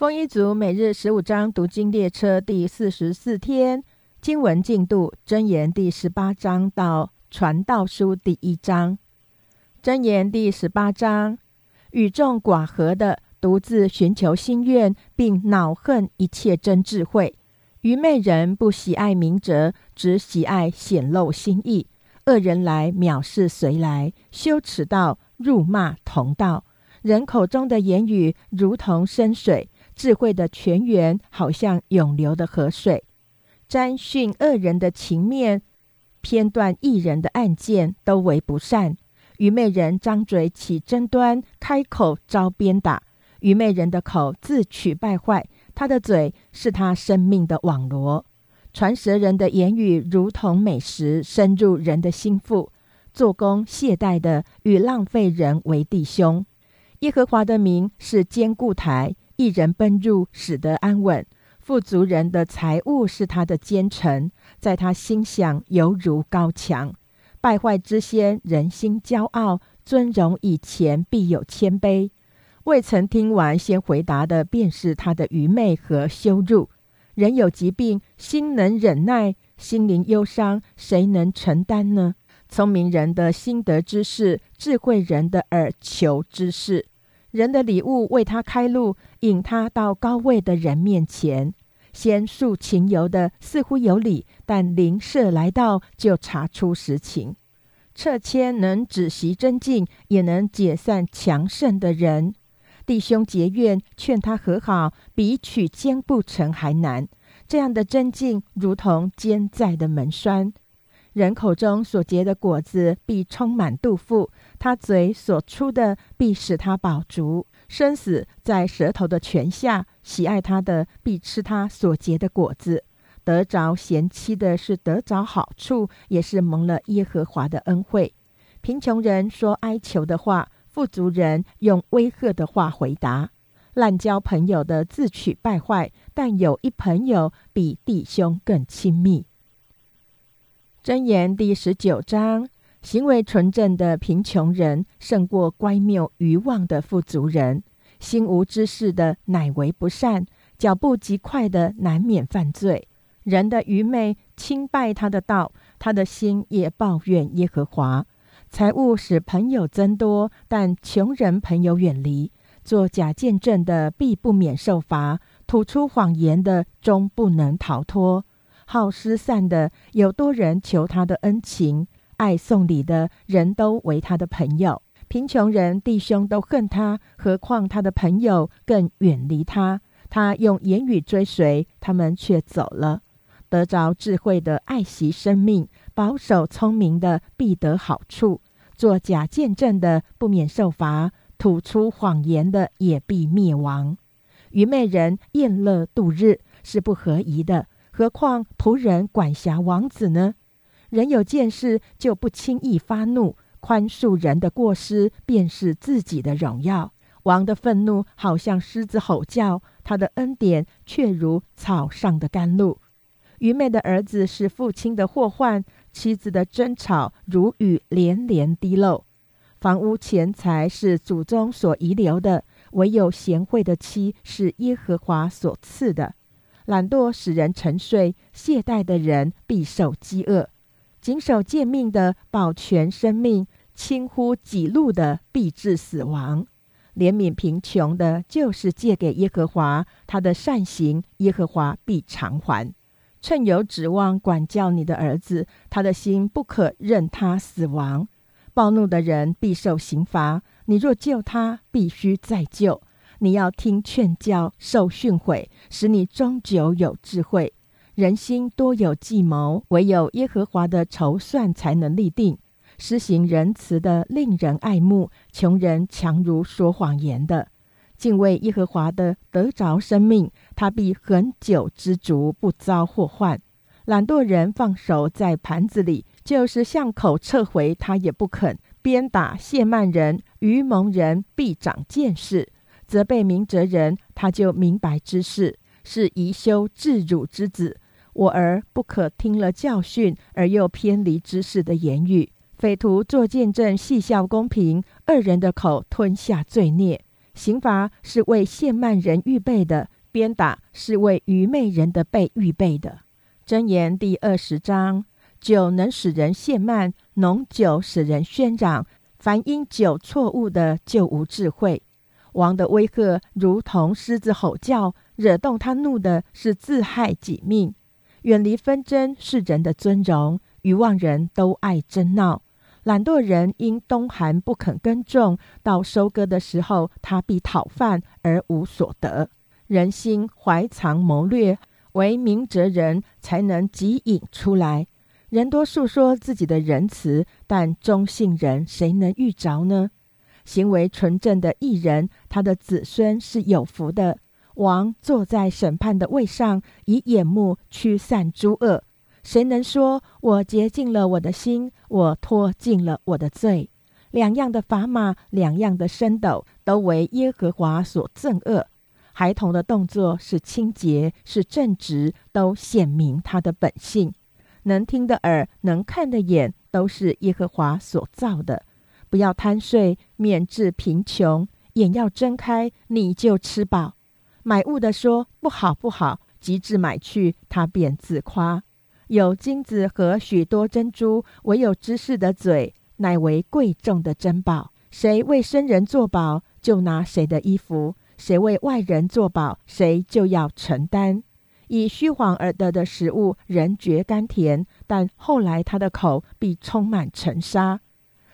丰一族每日十五章读经列车第四十四天经文进度：箴言第十八章到传道书第一章。箴言第十八章：与众寡合的，独自寻求心愿，并恼恨一切真智慧。愚昧人不喜爱明哲，只喜爱显露心意。恶人来藐视随来，羞耻道辱骂同道。人口中的言语如同深水。智慧的泉源好像涌流的河水，沾训恶人的情面，偏断一人的案件，都为不善。愚昧人张嘴起争端，开口招鞭打。愚昧人的口自取败坏，他的嘴是他生命的网罗。传舌人的言语如同美食，深入人的心腹。做工懈怠的与浪费人为弟兄。耶和华的名是坚固台。一人奔入，使得安稳；富足人的财物是他的奸臣，在他心想犹如高墙。败坏之先，人心骄傲；尊荣以前，必有谦卑。未曾听完先回答的，便是他的愚昧和羞辱。人有疾病，心能忍耐；心灵忧伤，谁能承担呢？聪明人的心得之事，智慧人的耳求之事。人的礼物为他开路，引他到高位的人面前。先述情由的似乎有理，但灵舍来到就查出实情。撤迁能止息真静，也能解散强盛的人。弟兄结怨，劝他和好，比取坚不成还难。这样的真静，如同坚在的门栓。人口中所结的果子，必充满肚腹；他嘴所出的，必使他饱足。生死在舌头的泉下，喜爱他的，必吃他所结的果子。得着贤妻的，是得着好处，也是蒙了耶和华的恩惠。贫穷人说哀求的话，富足人用威吓的话回答。滥交朋友的自取败坏，但有一朋友比弟兄更亲密。箴言第十九章：行为纯正的贫穷人，胜过乖谬愚妄的富足人；心无知识的，乃为不善；脚步极快的，难免犯罪。人的愚昧轻败他的道，他的心也抱怨耶和华。财物使朋友增多，但穷人朋友远离。做假见证的，必不免受罚；吐出谎言的，终不能逃脱。好失散的有多人求他的恩情，爱送礼的人都为他的朋友。贫穷人弟兄都恨他，何况他的朋友更远离他。他用言语追随他们，却走了。得着智慧的爱惜生命，保守聪明的必得好处。作假见证的不免受罚，吐出谎言的也必灭亡。愚昧人宴乐度日是不合宜的。何况仆人管辖王子呢？人有见识就不轻易发怒，宽恕人的过失便是自己的荣耀。王的愤怒好像狮子吼叫，他的恩典却如草上的甘露。愚昧的儿子是父亲的祸患，妻子的争吵如雨连连滴漏。房屋钱财是祖宗所遗留的，唯有贤惠的妻是耶和华所赐的。懒惰使人沉睡，懈怠的人必受饥饿；谨守诫命的保全生命，轻忽己路的必致死亡。怜悯贫穷的，就是借给耶和华他的善行，耶和华必偿还。趁有指望管教你的儿子，他的心不可任他死亡。暴怒的人必受刑罚，你若救他，必须再救。你要听劝教，受训诲，使你终究有智慧。人心多有计谋，唯有耶和华的筹算才能立定。施行仁慈的，令人爱慕；穷人强如说谎言的。敬畏耶和华的，得着生命，他必恒久知足，不遭祸患。懒惰人放手在盘子里，就是向口撤回，他也不肯。鞭打亵慢人，愚蒙人必长见识。责备明哲人，他就明白之事，是宜修自辱之子。我儿不可听了教训而又偏离知识的言语。匪徒作见证，戏笑公平；二人的口吞下罪孽。刑罚是为谢曼人预备的，鞭打是为愚昧人的被预备的。箴言第二十章：酒能使人懈慢，浓酒使人喧嚷。凡因酒错误的，就无智慧。王的威吓如同狮子吼叫，惹动他怒的是自害己命。远离纷争是人的尊荣，愚妄人都爱争闹。懒惰人因冬寒不肯耕种，到收割的时候，他必讨饭而无所得。人心怀藏谋略，唯明哲人才能即引出来。人多述说自己的仁慈，但忠信人谁能遇着呢？行为纯正的艺人，他的子孙是有福的。王坐在审判的位上，以眼目驱散诸恶。谁能说我洁净了我的心，我脱尽了我的罪？两样的砝码，两样的升斗，都为耶和华所憎恶。孩童的动作是清洁，是正直，都显明他的本性。能听的耳，能看的眼，都是耶和华所造的。不要贪睡，免致贫穷；眼要睁开，你就吃饱。买物的说不好不好，及至买去，他便自夸。有金子和许多珍珠，唯有知识的嘴，乃为贵重的珍宝。谁为生人作保，就拿谁的衣服；谁为外人作保，谁就要承担。以虚谎而得的食物，人觉甘甜，但后来他的口必充满尘沙。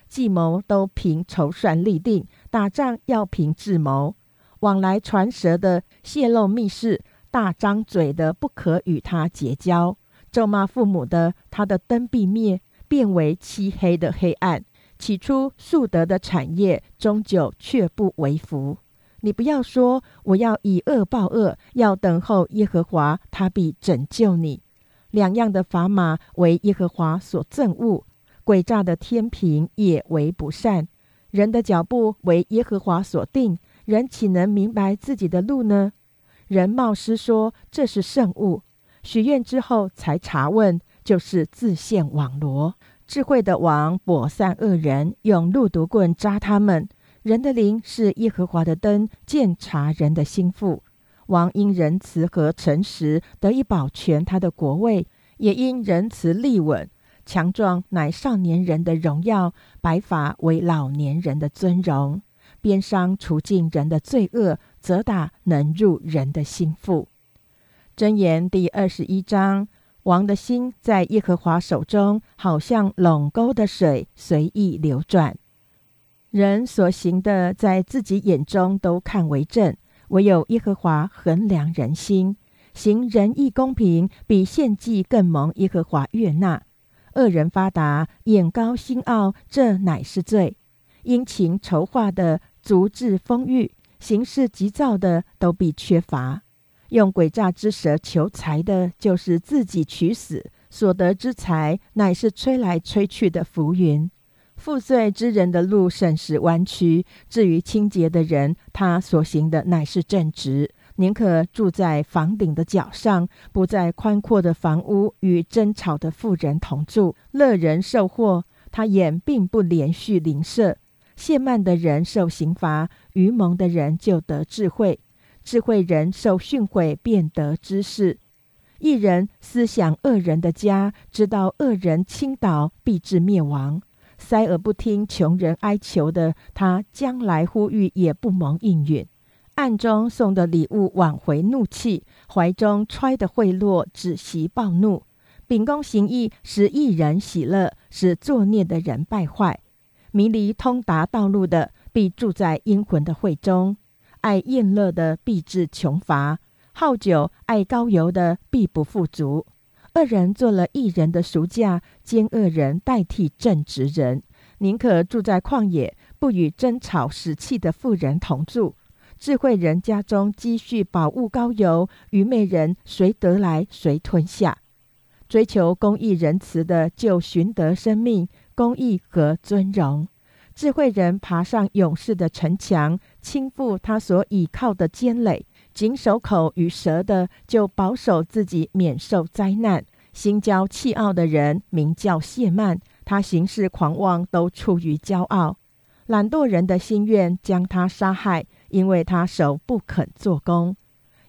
计谋都凭筹算立定，打仗要凭智谋。往来传舌的泄露密事，大张嘴的不可与他结交。咒骂父母的，他的灯必灭，变为漆黑的黑暗。起初素得的产业，终究却不为福。你不要说我要以恶报恶，要等候耶和华，他必拯救你。两样的砝码为耶和华所憎恶，诡诈的天平也为不善。人的脚步为耶和华所定，人岂能明白自己的路呢？人冒失说这是圣物，许愿之后才查问，就是自陷网罗。智慧的王 bỏ 散恶人，用路毒棍扎他们。人的灵是耶和华的灯，鉴察人的心腹。王因仁慈和诚实得以保全他的国位，也因仁慈立稳。强壮乃少年人的荣耀，白发为老年人的尊荣。鞭伤除尽人的罪恶，责打能入人的心腹。箴言第二十一章：王的心在耶和华手中，好像垄沟的水，随意流转。人所行的，在自己眼中都看为正；唯有耶和华衡量人心，行仁义公平，比献祭更蒙耶和华悦纳。恶人发达，眼高心傲，这乃是罪；殷勤筹划的，足智丰裕，行事急躁的，都必缺乏。用诡诈之舌求财的，就是自己取死；所得之财，乃是吹来吹去的浮云。负罪之人的路甚是弯曲，至于清洁的人，他所行的乃是正直。宁可住在房顶的角上，不在宽阔的房屋与争吵的富人同住。乐人受祸，他眼并不连续灵舍。懈慢的人受刑罚，愚蒙的人就得智慧。智慧人受训诲，便得知识。一人思想恶人的家，知道恶人倾倒，必致灭亡。塞而不听穷人哀求的，他将来呼吁也不蒙应允。暗中送的礼物挽回怒气，怀中揣的贿赂止息暴怒。秉公行义使一人喜乐，使作孽的人败坏。迷离通达道路的，必住在阴魂的会中；爱宴乐的，必致穷乏；好酒爱高油的，必不富足。恶人做了一人的赎价，奸恶人代替正直人，宁可住在旷野，不与争吵使气的妇人同住。智慧人家中积蓄宝物高油，愚昧人谁得来谁吞下。追求公义仁慈的，就寻得生命、公义和尊荣。智慧人爬上勇士的城墙，倾覆他所倚靠的坚垒。谨守口与舌的，就保守自己免受灾难；心骄气傲的人，名叫谢曼，他行事狂妄，都出于骄傲。懒惰人的心愿将他杀害，因为他手不肯做工。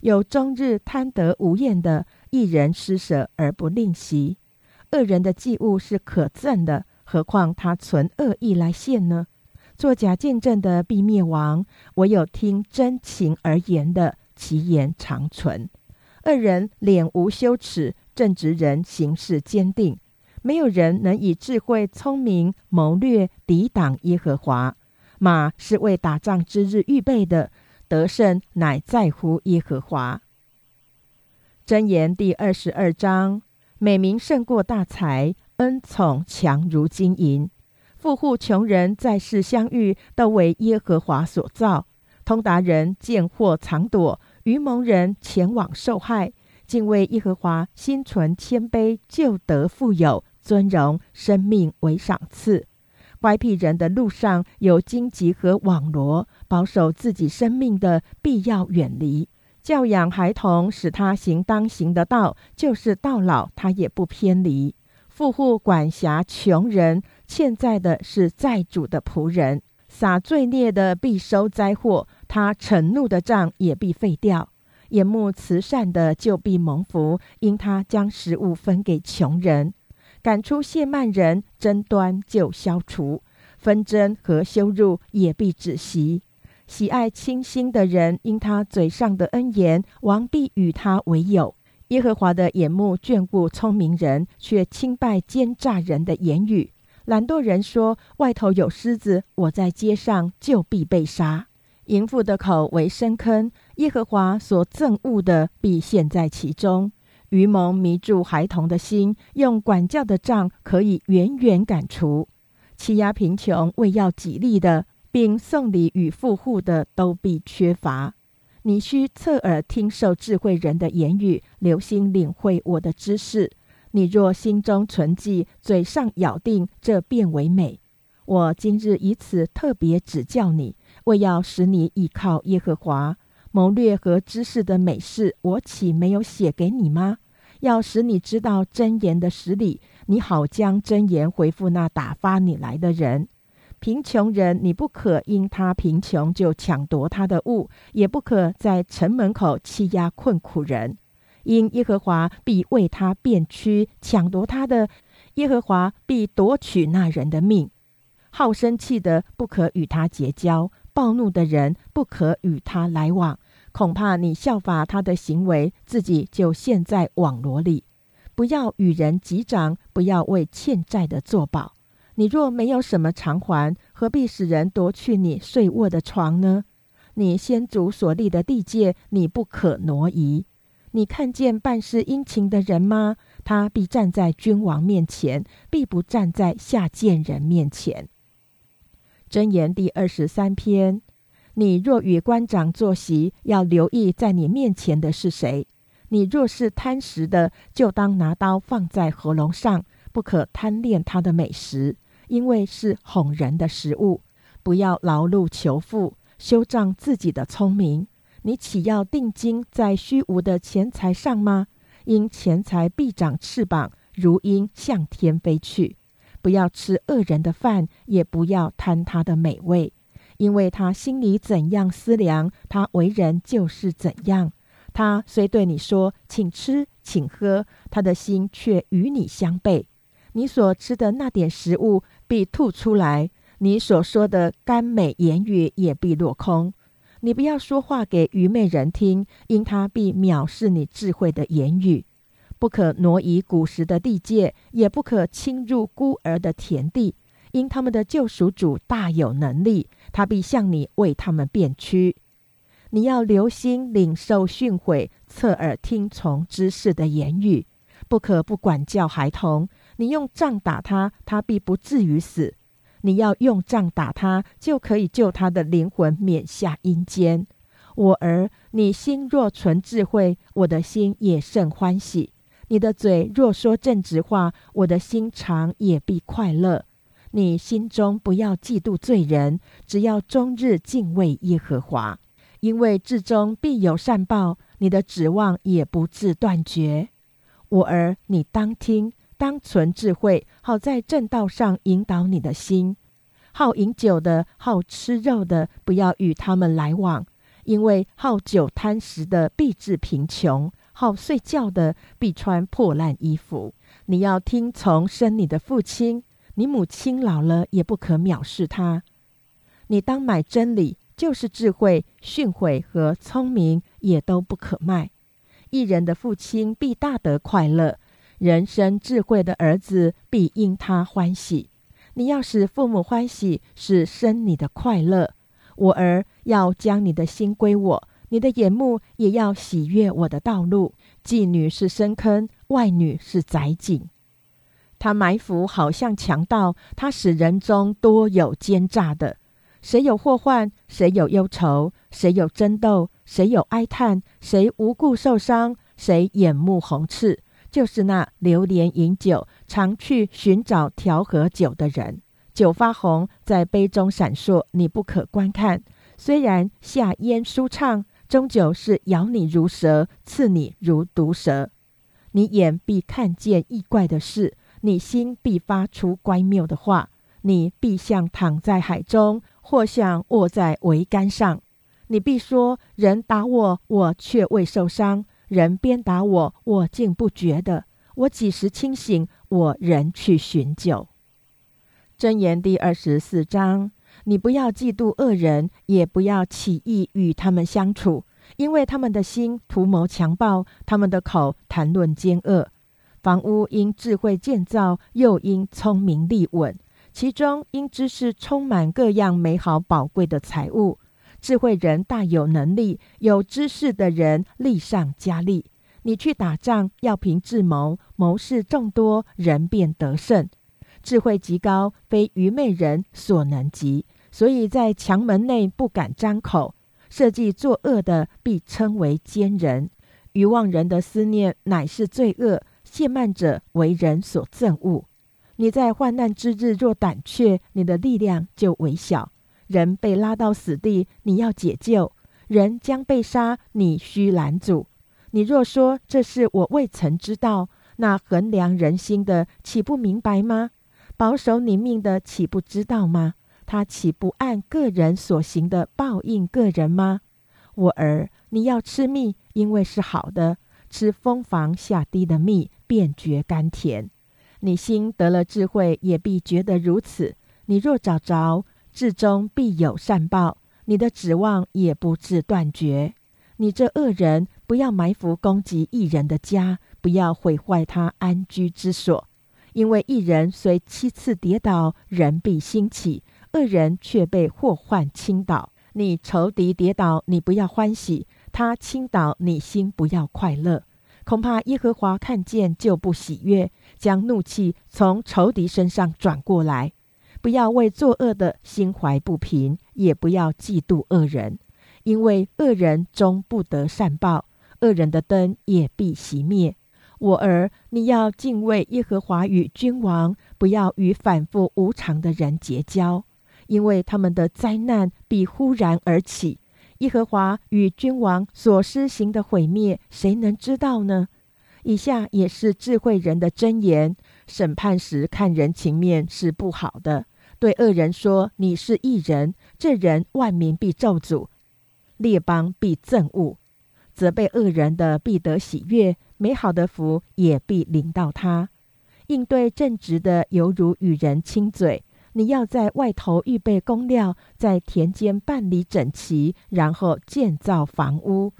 有终日贪得无厌的一人施舍而不吝惜，恶人的祭物是可憎的，何况他存恶意来献呢？作假见证的必灭亡，唯有听真情而言的，其言长存。恶人脸无羞耻，正直人行事坚定。没有人能以智慧、聪明、谋略抵挡耶和华。马是为打仗之日预备的。得胜乃在乎耶和华。箴言第二十二章：美名胜过大财，恩宠强如金银。富户穷人在世相遇，都为耶和华所造。通达人见祸藏躲，愚蒙人前往受害。敬畏耶和华，心存谦卑，就得富有、尊荣、生命为赏赐。乖僻人的路上有荆棘和网罗，保守自己生命的必要远离。教养孩童，使他行当行的道，就是到老他也不偏离。富户管辖穷人，欠债的是债主的仆人，撒罪孽的必收灾祸，他盛怒的账也必废掉。眼目慈善的就必蒙福，因他将食物分给穷人。赶出谢曼人，争端就消除；纷争和羞辱也必止息。喜爱清心的人，因他嘴上的恩言，王必与他为友。耶和华的眼目眷顾聪明人，却轻拜奸诈人的言语。懒惰人说：“外头有狮子，我在街上就必被杀。”淫妇的口为深坑，耶和华所憎恶的必陷在其中。愚蒙迷住孩童的心，用管教的杖可以远远赶除。欺压贫穷、为要己利的，并送礼与富户的，都必缺乏。你需侧耳听受智慧人的言语，留心领会我的知识。你若心中存记，嘴上咬定，这便为美。我今日以此特别指教你，为要使你倚靠耶和华。谋略和知识的美事，我岂没有写给你吗？要使你知道真言的实理，你好将真言回复那打发你来的人。贫穷人，你不可因他贫穷就抢夺他的物，也不可在城门口欺压困苦人，因耶和华必为他变屈，抢夺他的，耶和华必夺取那人的命。好生气的不可与他结交，暴怒的人不可与他来往。恐怕你效法他的行为，自己就陷在网罗里。不要与人击掌，不要为欠债的作保。你若没有什么偿还，何必使人夺去你睡卧的床呢？你先祖所立的地界，你不可挪移。你看见办事殷勤的人吗？他必站在君王面前，必不站在下贱人面前。箴言第二十三篇。你若与官长坐席，要留意在你面前的是谁。你若是贪食的，就当拿刀放在喉咙上，不可贪恋他的美食，因为是哄人的食物。不要劳碌求富，修障自己的聪明。你岂要定睛在虚无的钱财上吗？因钱财必长翅膀，如鹰向天飞去。不要吃恶人的饭，也不要贪他的美味。因为他心里怎样思量，他为人就是怎样。他虽对你说“请吃，请喝”，他的心却与你相悖。你所吃的那点食物必吐出来，你所说的甘美言语也必落空。你不要说话给愚昧人听，因他必藐视你智慧的言语。不可挪移古时的地界，也不可侵入孤儿的田地。因他们的救赎主大有能力，他必向你为他们变屈。你要留心领受训诲，侧耳听从知识的言语，不可不管教孩童。你用杖打他，他必不至于死；你要用杖打他，就可以救他的灵魂免下阴间。我儿，你心若存智慧，我的心也甚欢喜；你的嘴若说正直话，我的心肠也必快乐。你心中不要嫉妒罪人，只要终日敬畏耶和华，因为至终必有善报，你的指望也不致断绝。我儿，你当听，当存智慧，好在正道上引导你的心，好饮酒的、好吃肉的，不要与他们来往，因为好酒贪食的必致贫穷；好睡觉的必穿破烂衣服。你要听从生你的父亲，你母亲老了也不可藐视他。你当买真理，就是智慧、训诲和聪明，也都不可卖。一人的父亲必大得快乐，人生智慧的儿子必因他欢喜。你要使父母欢喜，是生你的快乐。我儿要将你的心归我，你的眼目也要喜悦我的道路。妓女是深坑，外女是窄井。他埋伏好像强盗，他使人中多有奸诈的。谁有祸患，谁有忧愁，谁有争斗，谁有哀叹，谁无故受伤，谁眼目红赤。就是那流连饮酒、常去寻找调和酒的人，酒发红，在杯中闪烁，你不可观看。虽然下咽舒畅，终究是咬你如蛇，刺你如毒蛇。你眼必看见异怪的事，你心必发出乖谬的话。你必像躺在海中，或像卧在桅杆上。你必说：人打我，我却未受伤。人鞭打我，我竟不觉得。我几时清醒，我仍去寻酒。箴言第二十四章：你不要嫉妒恶人，也不要起意与他们相处，因为他们的心图谋强暴，他们的口谈论奸恶。房屋因智慧建造，又因聪明立稳，其中因知识充满各样美好宝贵的财物。智慧人大有能力，有知识的人力上加力。你去打仗要凭智谋，谋士众多，人便得胜。智慧极高，非愚昧人所能及，所以在墙门内不敢张口。设计作恶的必称为奸人，愚妄人的思念乃是罪恶。亵慢者为人所憎恶。你在患难之日若胆怯，你的力量就微小。人被拉到死地，你要解救；人将被杀，你需拦阻。你若说这是我未曾知道，那衡量人心的岂不明白吗？保守你命的岂不知道吗？他岂不按个人所行的报应个人吗？我儿，你要吃蜜，因为是好的；吃蜂房下滴的蜜，便觉甘甜。你心得了智慧，也必觉得如此。你若找着，至终必有善报，你的指望也不致断绝。你这恶人，不要埋伏攻击一人的家，不要毁坏他安居之所。因为一人虽七次跌倒，人必兴起；恶人却被祸患倾倒。你仇敌跌倒，你不要欢喜；他倾倒，你心不要快乐。恐怕耶和华看见就不喜悦，将怒气从仇敌身上转过来。不要为作恶的心怀不平，也不要嫉妒恶人，因为恶人终不得善报，恶人的灯也必熄灭。我儿，你要敬畏耶和华与君王，不要与反复无常的人结交，因为他们的灾难必忽然而起。耶和华与君王所施行的毁灭，谁能知道呢？以下也是智慧人的箴言：审判时看人情面是不好的。对恶人说：“你是异人，这人万民必咒诅，列邦必憎恶。责备恶人的必得喜悦，美好的福也必临到他。应对正直的，犹如与人亲嘴。你要在外头预备工料，在田间办理整齐，然后建造房屋。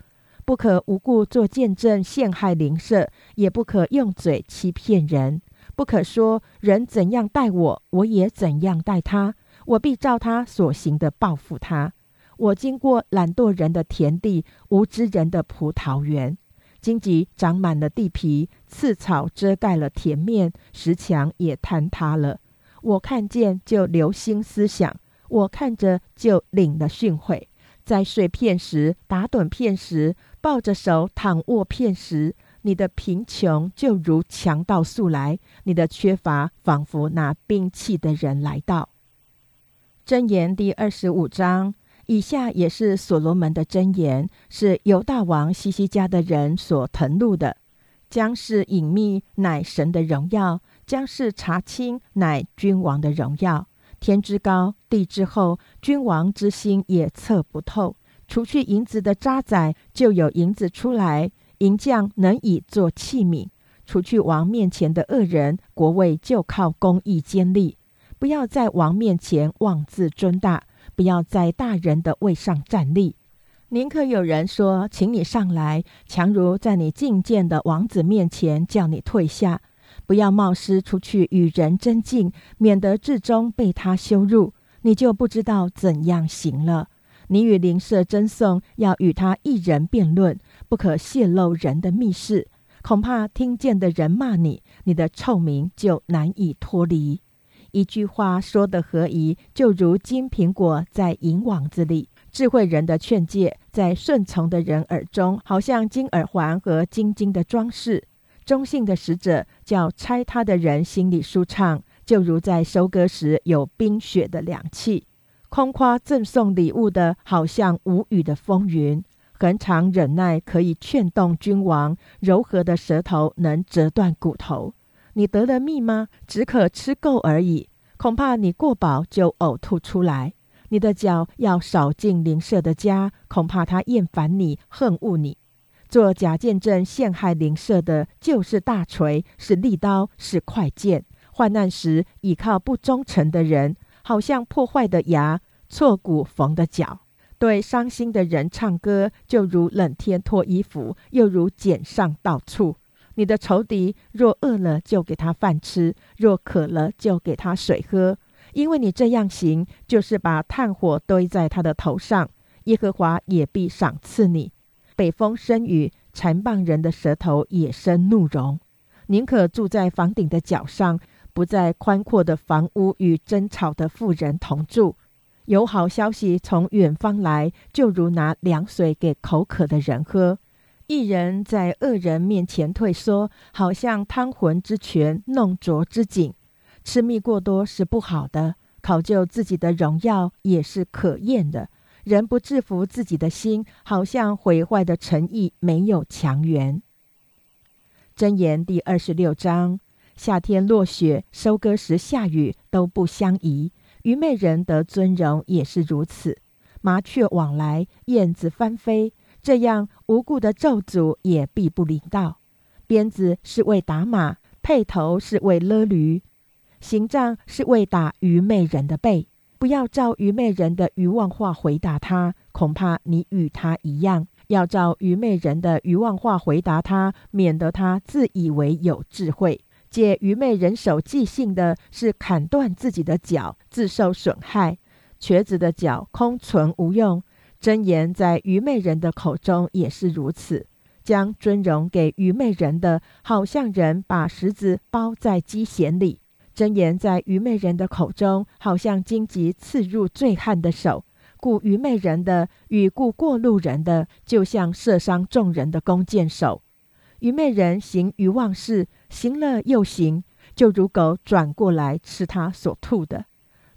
不可无故做见证陷害邻舍，也不可用嘴欺骗人。”不可说人怎样待我，我也怎样待他。我必照他所行的报复他。我经过懒惰人的田地，无知人的葡萄园，荆棘长满了地皮，刺草遮盖了田面，石墙也坍塌了。我看见就留心思想，我看着就领了训诲。在睡片时，打盹片时，抱着手躺卧片时。你的贫穷就如强盗速来，你的缺乏仿佛拿兵器的人来到。箴言第二十五章以下也是所罗门的箴言，是犹大王西西家的人所誊录的。将是隐秘，乃神的荣耀；将是查清，乃君王的荣耀。天之高，地之厚，君王之心也测不透。除去银子的渣滓，就有银子出来；银匠能以做器皿。除去王面前的恶人，国位就靠公义坚立。不要在王面前妄自尊大，不要在大人的位上站立。宁可有人说，请你上来，强如在你觐见的王子面前叫你退下。不要冒失出去与人争竞，免得至终被他羞辱，你就不知道怎样行了。你与邻舍争讼，要与他一人辩论，不可泄露人的密事，恐怕听见的人骂你，你的臭名就难以脱离。一句话说的合宜，就如金苹果在银网子里；智慧人的劝诫，在顺从的人耳中，好像金耳环和金金的装饰。中性的使者叫拆他的人心里舒畅，就如在收割时有冰雪的凉气；空夸赠送礼物的，好像无雨的风云。恒常忍耐可以劝动君王，柔和的舌头能折断骨头。你得了蜜吗？只可吃够而已，恐怕你过饱就呕吐出来。你的脚要少进邻舍的家，恐怕他厌烦你，恨恶你。做假见证陷害邻舍的，就是大锤，是利刀，是快剑。患难时倚靠不忠诚的人，好像破坏的牙，挫骨缝的脚。对伤心的人唱歌，就如冷天脱衣服，又如剪上刀醋。你的仇敌若饿了，就给他饭吃；若渴了，就给他水喝。因为你这样行，就是把炭火堆在他的头上。耶和华也必赏赐你。北风生雨，残棒人的舌头也生怒容。宁可住在房顶的角上，不在宽阔的房屋与争吵的妇人同住。有好消息从远方来，就如拿凉水给口渴的人喝。一人在恶人面前退缩，好像汤浑之泉，弄浊之井。吃蜜过多是不好的，考究自己的荣耀也是可厌的。人不制服自己的心，好像毁坏的诚意没有强援。箴言第二十六章：夏天落雪，收割时下雨，都不相宜。愚昧人得尊荣也是如此。麻雀往来，燕子翻飞，这样无故的咒诅也必不临到。鞭子是为打马，辔头是为勒驴，刑杖是为打愚昧人的背。不要照愚昧人的愚妄话回答他，恐怕你与他一样。要照愚昧人的愚妄话回答他，免得他自以为有智慧。借愚昧人手寄信的是砍断自己的脚，自受损害。瘸子的脚空存无用。真言在愚昧人的口中也是如此。将尊荣给愚昧人的，好像人把石子包在鸡弦里。真言在愚昧人的口中，好像荆棘刺入醉汉的手；故愚昧人的与故过路人的，就像射伤众人的弓箭手。愚昧人行愚妄事，行了又行，就如狗转过来吃他所吐的。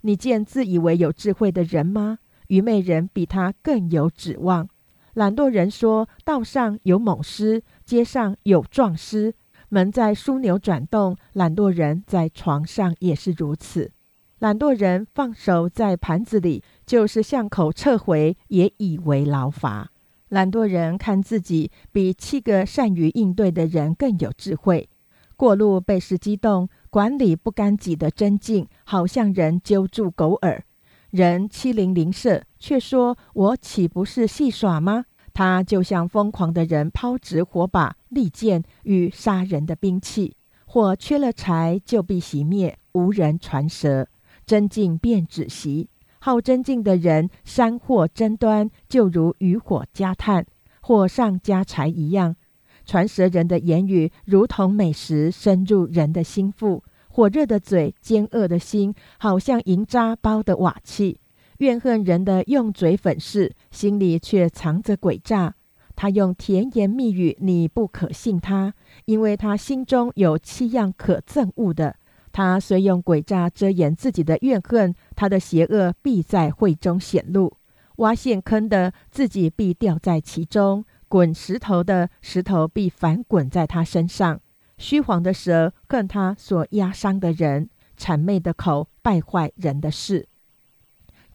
你见自以为有智慧的人吗？愚昧人比他更有指望。懒惰人说：道上有猛狮，街上有壮狮。门在枢纽转动，懒惰人在床上也是如此。懒惰人放手在盘子里，就是向口撤回，也以为劳乏。懒惰人看自己比七个善于应对的人更有智慧。过路被事激动，管理不干己的真境，好像人揪住狗耳。人欺凌邻舍，却说我岂不是戏耍吗？他就像疯狂的人抛掷火把、利剑与杀人的兵器，火缺了柴就必熄灭，无人传舌，真境便止息。好真境的人，山火争端，就如渔火加炭，火上加柴一样。传舌人的言语，如同美食，深入人的心腹。火热的嘴，尖恶的心，好像银渣包的瓦器。怨恨人的用嘴粉饰，心里却藏着诡诈。他用甜言蜜语，你不可信他，因为他心中有七样可憎恶的。他虽用诡诈遮掩自己的怨恨，他的邪恶必在会中显露。挖陷坑的，自己必掉在其中；滚石头的，石头必反滚在他身上。虚谎的蛇恨他所压伤的人，谄媚的口。败坏人的事。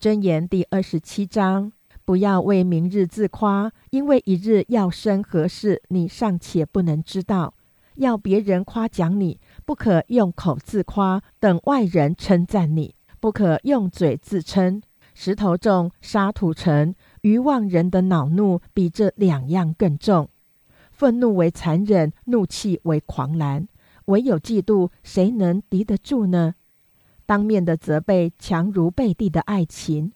箴言第二十七章：不要为明日自夸，因为一日要生何事，你尚且不能知道。要别人夸奖你，不可用口自夸，等外人称赞你；不可用嘴自称。石头重，沙土沉。愚妄人的恼怒比这两样更重。愤怒为残忍，怒气为狂澜。唯有嫉妒，谁能敌得住呢？当面的责备强如背地的爱情。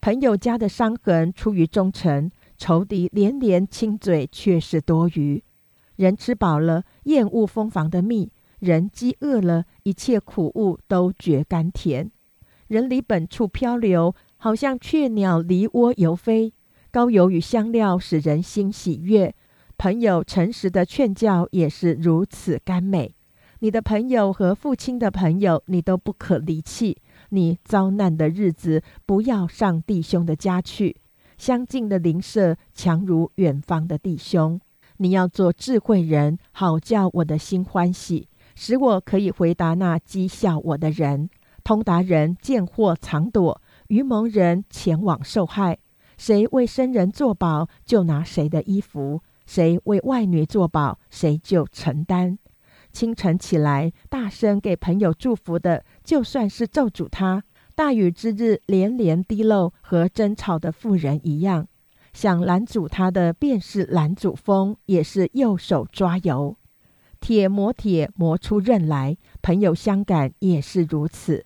朋友家的伤痕出于忠诚，仇敌连连亲嘴却是多余。人吃饱了，厌恶蜂房的蜜；人饥饿了，一切苦物都觉甘甜。人离本处漂流，好像雀鸟离窝游飞。高油与香料使人心喜悦，朋友诚实的劝教也是如此甘美。你的朋友和父亲的朋友，你都不可离弃。你遭难的日子，不要上弟兄的家去。相近的邻舍强如远方的弟兄。你要做智慧人，好叫我的心欢喜，使我可以回答那讥笑我的人。通达人见祸藏躲，愚蒙人前往受害。谁为生人作保，就拿谁的衣服；谁为外女作保，谁就承担。清晨起来，大声给朋友祝福的，就算是咒诅他。大雨之日，连连滴漏，和争吵的妇人一样。想拦阻他的，便是拦阻风，也是右手抓油。铁磨铁，磨出刃来。朋友相感，也是如此。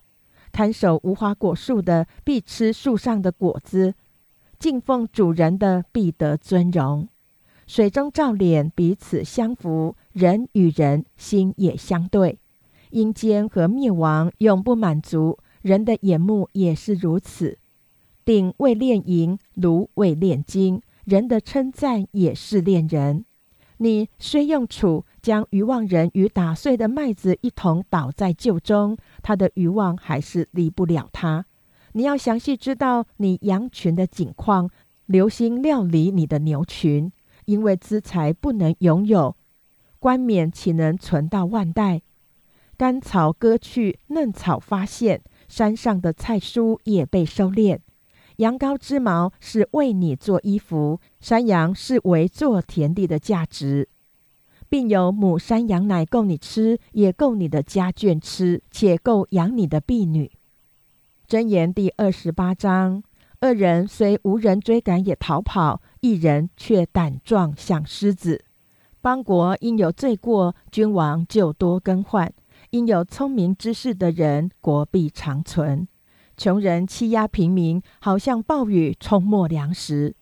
看守无花果树的，必吃树上的果子；敬奉主人的，必得尊荣。水中照脸，彼此相扶；人与人心也相对。阴间和灭亡永不满足，人的眼目也是如此。鼎为炼银，炉为炼金。人的称赞也是炼人。你虽用杵将渔望人与打碎的麦子一同倒在臼中，他的渔望还是离不了他。你要详细知道你羊群的景况，留心料理你的牛群，因为资财不能拥有，冠冕岂能存到万代？干草割去，嫩草发现，山上的菜蔬也被收敛。羊羔之毛是为你做衣服，山羊是为做田地的价值，并有母山羊奶供你吃，也够你的家眷吃，且够养你的婢女。箴言第二十八章：二人虽无人追赶也逃跑，一人却胆壮像狮子。邦国因有罪过，君王就多更换；因有聪明之士的人，国必长存。穷人欺压平民，好像暴雨冲没粮食；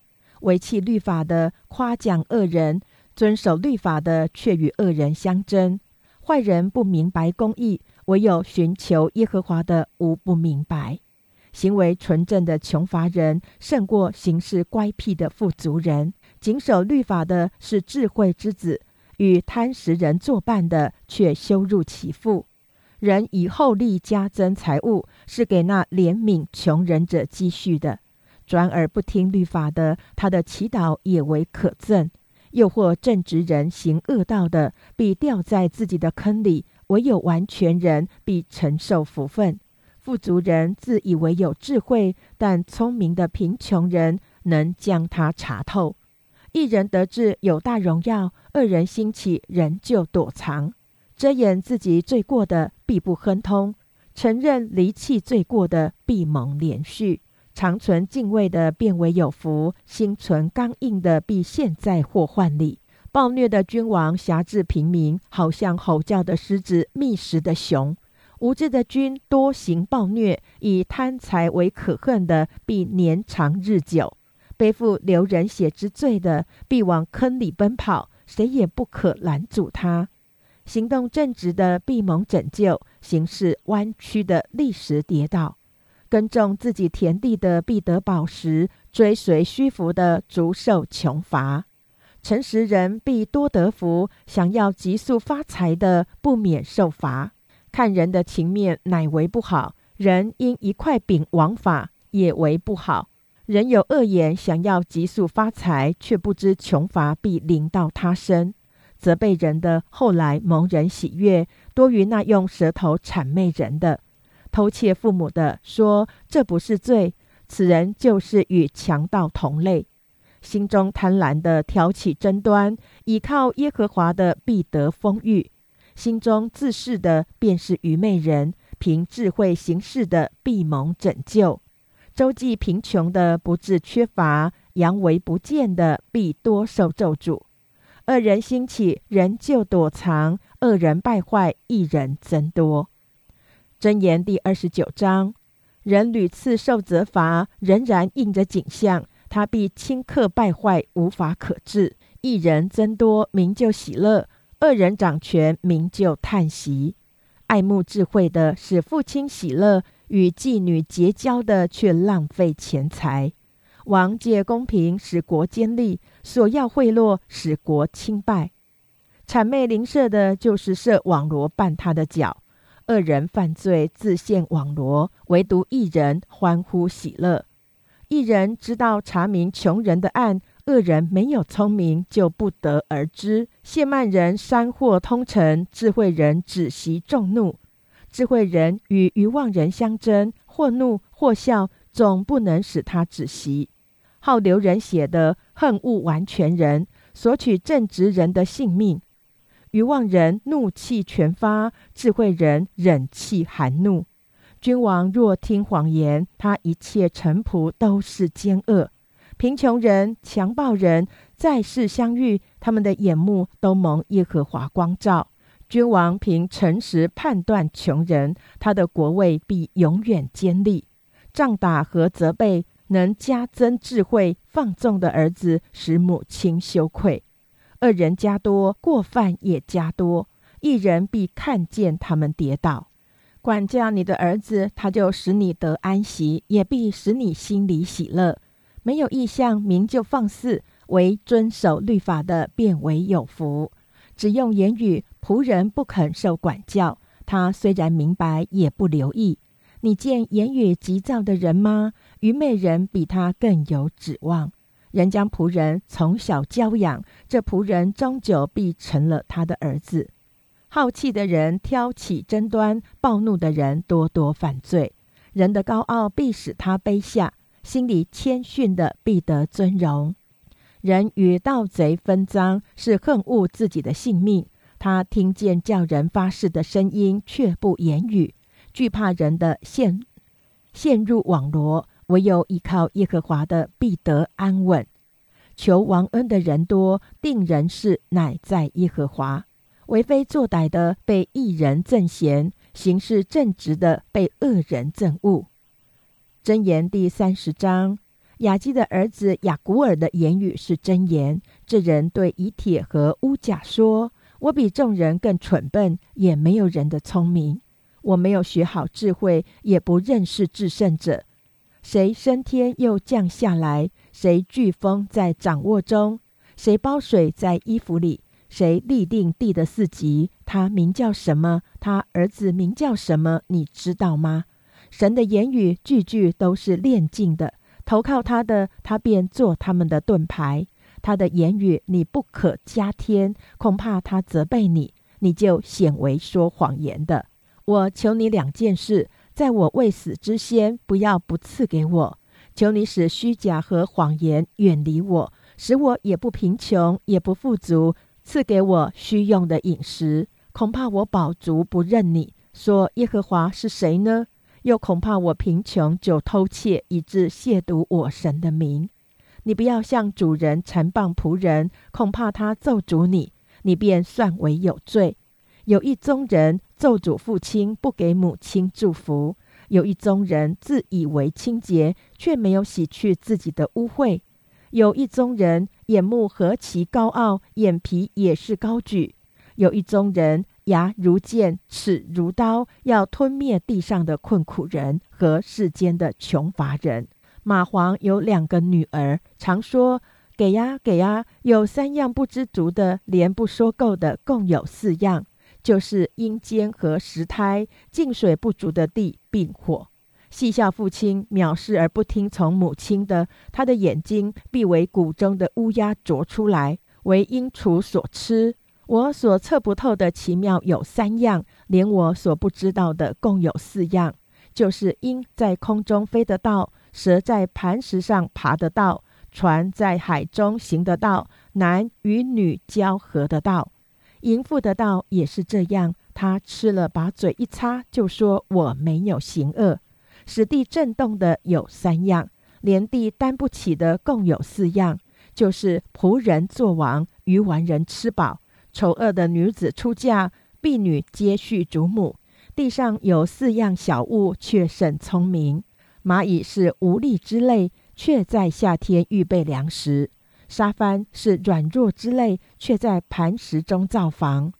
违弃律法的夸奖恶人，遵守律法的却与恶人相争。坏人不明白公义，唯有寻求耶和华的无不明白。行为纯正的穷乏人，胜过行事乖僻的富足人。谨守律法的是智慧之子，与贪食人作伴的，却羞辱其父。人以厚利加增财物，是给那怜悯穷人者积蓄的；转而不听律法的，他的祈祷也为可憎。又或正直人行恶道的，必掉在自己的坑里；唯有完全人必承受福分。富足人自以为有智慧，但聪明的贫穷人能将他查透。一人得志有大荣耀，二人兴起人就躲藏。遮掩自己罪过的必不亨通，承认离弃罪过的必蒙连续，长存敬畏的变为有福，心存刚硬的必陷在祸患里。暴虐的君王辖制平民，好像吼叫的狮子觅食的熊；无知的君多行暴虐，以贪财为可恨的必年长日久。背负流人血之罪的必往坑里奔跑，谁也不可拦阻他。行动正直的必蒙拯救，行事弯曲的立时跌倒；耕种自己田地的必得宝石，追随虚浮的足受穷乏。诚实人必多得福，想要急速发财的不免受罚。看人的情面乃为不好，人因一块饼枉法也为不好。人有恶言，想要急速发财，却不知穷乏必临到他身。责备人的，后来蒙人喜悦，多于那用舌头谄媚人的。偷窃父母的，说这不是罪，此人就是与强盗同类。心中贪婪的挑起争端，倚靠耶和华的必得丰裕；心中自恃的便是愚昧人，凭智慧行事的必蒙拯救。周济贫穷的不致缺乏，扬为不见的必多受咒诅。恶人兴起，人就躲藏；恶人败坏，一人增多。箴言第二十九章：人屡次受责罚，仍然应着景象，他必顷刻败坏，无法可治。一人增多，民就喜乐；恶人掌权，民就叹息。爱慕智慧的，使父亲喜乐。与妓女结交的，却浪费钱财；王借公平使国坚立，索要贿赂使国清败。谄媚邻舍的，就是设网罗绊他的脚。恶人犯罪自陷网罗，唯独一人欢呼喜乐。一人知道查明穷人的案，恶人没有聪明就不得而知。谢曼人山祸通城，智慧人止息众怒。智慧人与愚妄人相争，或怒或笑，总不能使他止息。好流人血的恨恶完全人，索取正直人的性命。愚妄人怒气全发，智慧人忍气含怒。君王若听谎言，他一切臣仆都是奸恶。贫穷人、强暴人再世相遇，他们的眼目都蒙耶和华光照。君王凭诚实判断穷人，他的国位必永远坚立。仗打和责备能加增智慧，放纵的儿子使母亲羞愧。恶人加多，过犯也加多。一人必看见他们跌倒。管教你的儿子，他就使你得安息，也必使你心里喜乐。没有意向，名就放肆；为遵守律法的，变为有福。只用言语。仆人不肯受管教，他虽然明白，也不留意。你见言语急躁的人吗？愚昧人比他更有指望。人将仆人从小教养，这仆人终究必成了他的儿子。好气的人挑起争端，暴怒的人多多犯罪。人的高傲必使他卑下，心里谦逊的必得尊荣。人与盗贼分赃，是恨恶自己的性命。他听见叫人发誓的声音，却不言语，惧怕人的陷陷入网罗，唯有依靠耶和华的，必得安稳。求王恩的人多，定人事乃在耶和华。为非作歹的被一人赠贤，行事正直的被恶人憎恶。箴言第三十章：雅基的儿子雅古尔的言语是真言。这人对以铁和乌甲说。我比众人更蠢笨，也没有人的聪明。我没有学好智慧，也不认识至圣者。谁升天又降下来？谁飓风在掌握中？谁包水在衣服里？谁立定地的四极？他名叫什么？他儿子名叫什么？你知道吗？神的言语句句都是炼净的，投靠他的，他便做他们的盾牌。他的言语你不可加添，恐怕他责备你，你就显为说谎言的。我求你两件事，在我未死之先，不要不赐给我。求你使虚假和谎言远离我，使我也不贫穷，也不富足，赐给我需用的饮食。恐怕我饱足不认你，说耶和华是谁呢？又恐怕我贫穷就偷窃，以致亵渎我神的名。你不要向主人缠谤仆人，恐怕他咒诅你，你便算为有罪。有一宗人咒诅父亲，不给母亲祝福；有一宗人自以为清洁，却没有洗去自己的污秽；有一宗人眼目何其高傲，眼皮也是高举；有一宗人牙如剑，齿如刀，要吞灭地上的困苦人和世间的穷乏人。蚂蟥有两个女儿，常说：“给呀，给呀。”有三样不知足的，连不说够的，共有四样，就是阴间和石胎，进水不足的地，并火。戏笑父亲藐视而不听从母亲的，他的眼睛必为谷中的乌鸦啄出来，为鹰雏所吃。我所测不透的奇妙有三样，连我所不知道的共有四样。就是鹰在空中飞得到，蛇在磐石上爬得到，船在海中行得到，男与女交合得到。淫妇的道也是这样，他吃了，把嘴一擦，就说我没有行恶。使地震动的有三样，连地担不起的共有四样，就是仆人做王，愚顽人吃饱，丑恶的女子出嫁，婢女接续主母。地上有四样小物，却甚聪明。蚂蚁是无力之类，却在夏天预备粮食；沙帆是软弱之类，却在磐石中造房。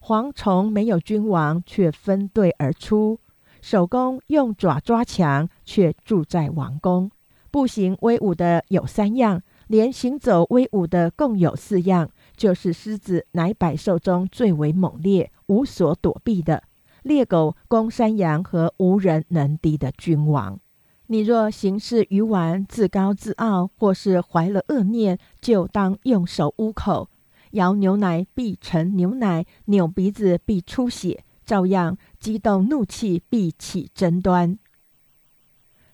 蝗虫没有君王，却分队而出。手工用爪抓墙，却住在王宫。步行威武的有三样，连行走威武的共有四样。就是狮子乃百兽中最为猛烈，无所躲避的；猎狗攻山羊和无人能敌的君王。你若行事愚顽、自高自傲，或是怀了恶念，就当用手捂口。摇牛奶必成牛奶，扭鼻子必出血。照样激动怒气，必起争端。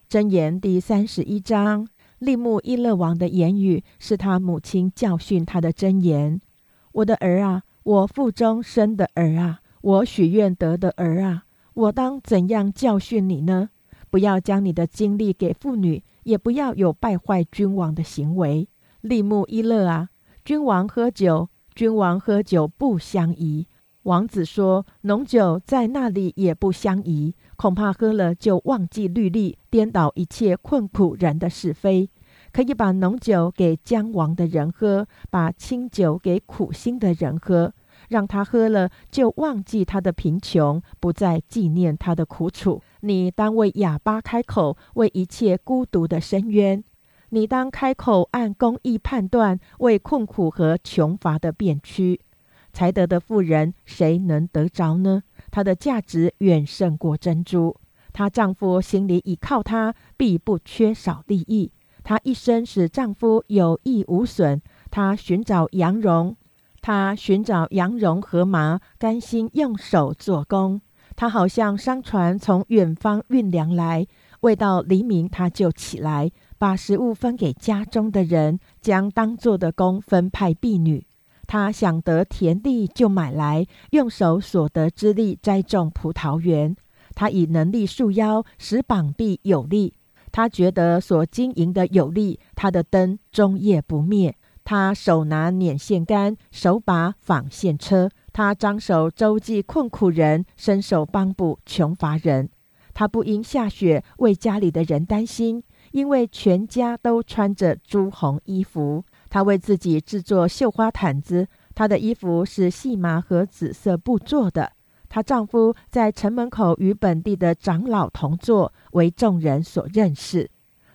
箴言第三十一章，利木伊勒王的言语是他母亲教训他的箴言。我的儿啊，我腹中生的儿啊，我许愿得的儿啊，我当怎样教训你呢？不要将你的精力给妇女，也不要有败坏君王的行为。利木伊勒啊，君王喝酒，君王喝酒不相宜。王子说：“浓酒在那里也不相宜，恐怕喝了就忘记律例，颠倒一切困苦人的是非。可以把浓酒给将亡的人喝，把清酒给苦心的人喝，让他喝了就忘记他的贫穷，不再纪念他的苦楚。你当为哑巴开口，为一切孤独的深渊；你当开口按公义判断，为困苦和穷乏的变屈。”才得的妇人，谁能得着呢？她的价值远胜过珍珠。她丈夫心里倚靠她，必不缺少利益。她一生使丈夫有益无损。她寻找羊绒，她寻找羊绒和麻，甘心用手做工。他好像商船从远方运粮来，未到黎明，他就起来，把食物分给家中的人，将当做的工分派婢女。他想得田地，就买来，用手所得之力栽种葡萄园。他以能力束腰，使膀臂有力。他觉得所经营的有力，他的灯终夜不灭。他手拿捻线杆，手把纺线车。他张手周济困苦人，伸手帮补穷乏人。他不因下雪为家里的人担心，因为全家都穿着朱红衣服。她为自己制作绣花毯子，她的衣服是细麻和紫色布做的。她丈夫在城门口与本地的长老同坐，为众人所认识。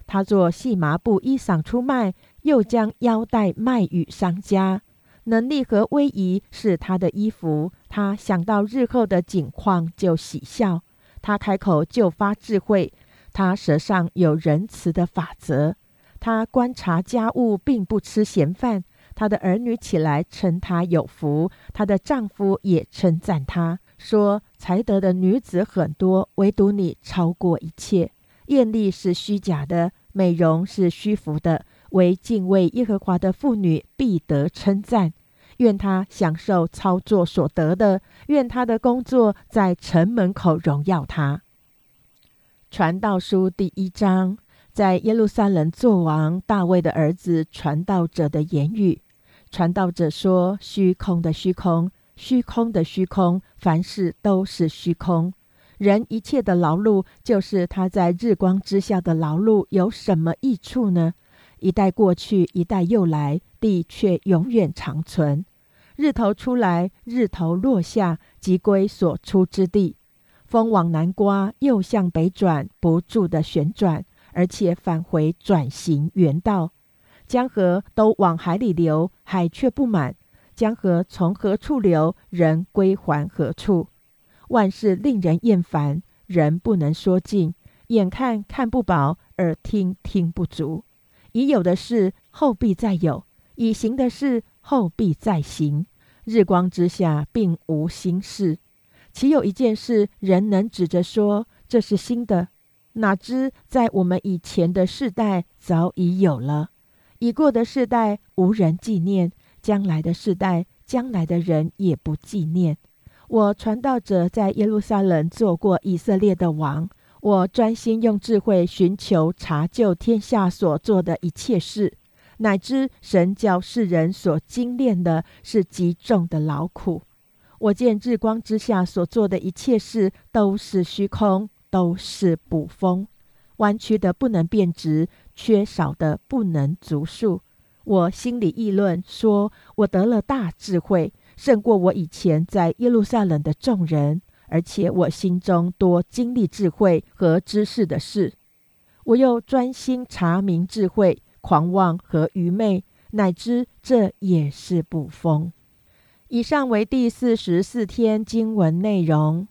她做细麻布衣裳出卖，又将腰带卖与商家。能力和威仪是她的衣服。她想到日后的景况就喜笑，她开口就发智慧，她舌上有仁慈的法则。她观察家务，并不吃闲饭。她的儿女起来称她有福，她的丈夫也称赞她，说：“才德的女子很多，唯独你超过一切。艳丽是虚假的，美容是虚浮的，为敬畏耶和华的妇女必得称赞。愿她享受操作所得的，愿她的工作在城门口荣耀她。”传道书第一章。在耶路撒冷作王，大卫的儿子传道者的言语。传道者说：“虚空的虚空，虚空的虚空，凡事都是虚空。人一切的劳碌，就是他在日光之下的劳碌，有什么益处呢？一代过去，一代又来，地却永远长存。日头出来，日头落下，即归所出之地。风往南刮，又向北转，不住的旋转。”而且返回转型原道，江河都往海里流，海却不满。江河从何处流，人归还何处？万事令人厌烦，人不能说尽。眼看看不饱，耳听听不足。已有的事后必再有，已行的事后必再行。日光之下，并无新事。岂有一件事，人能指着说这是新的？哪知在我们以前的世代早已有了，已过的世代无人纪念，将来的世代，将来的人也不纪念。我传道者在耶路撒冷做过以色列的王，我专心用智慧寻求查究天下所做的一切事，乃知神教世人所精炼的是极重的劳苦。我见日光之下所做的一切事都是虚空，都是捕风，弯曲的不能变直，缺少的不能足数。我心里议论说，我得了大智慧。胜过我以前在耶路撒冷的众人，而且我心中多经历智慧和知识的事。我又专心查明智慧、狂妄和愚昧，乃知这也是不风。以上为第四十四天经文内容。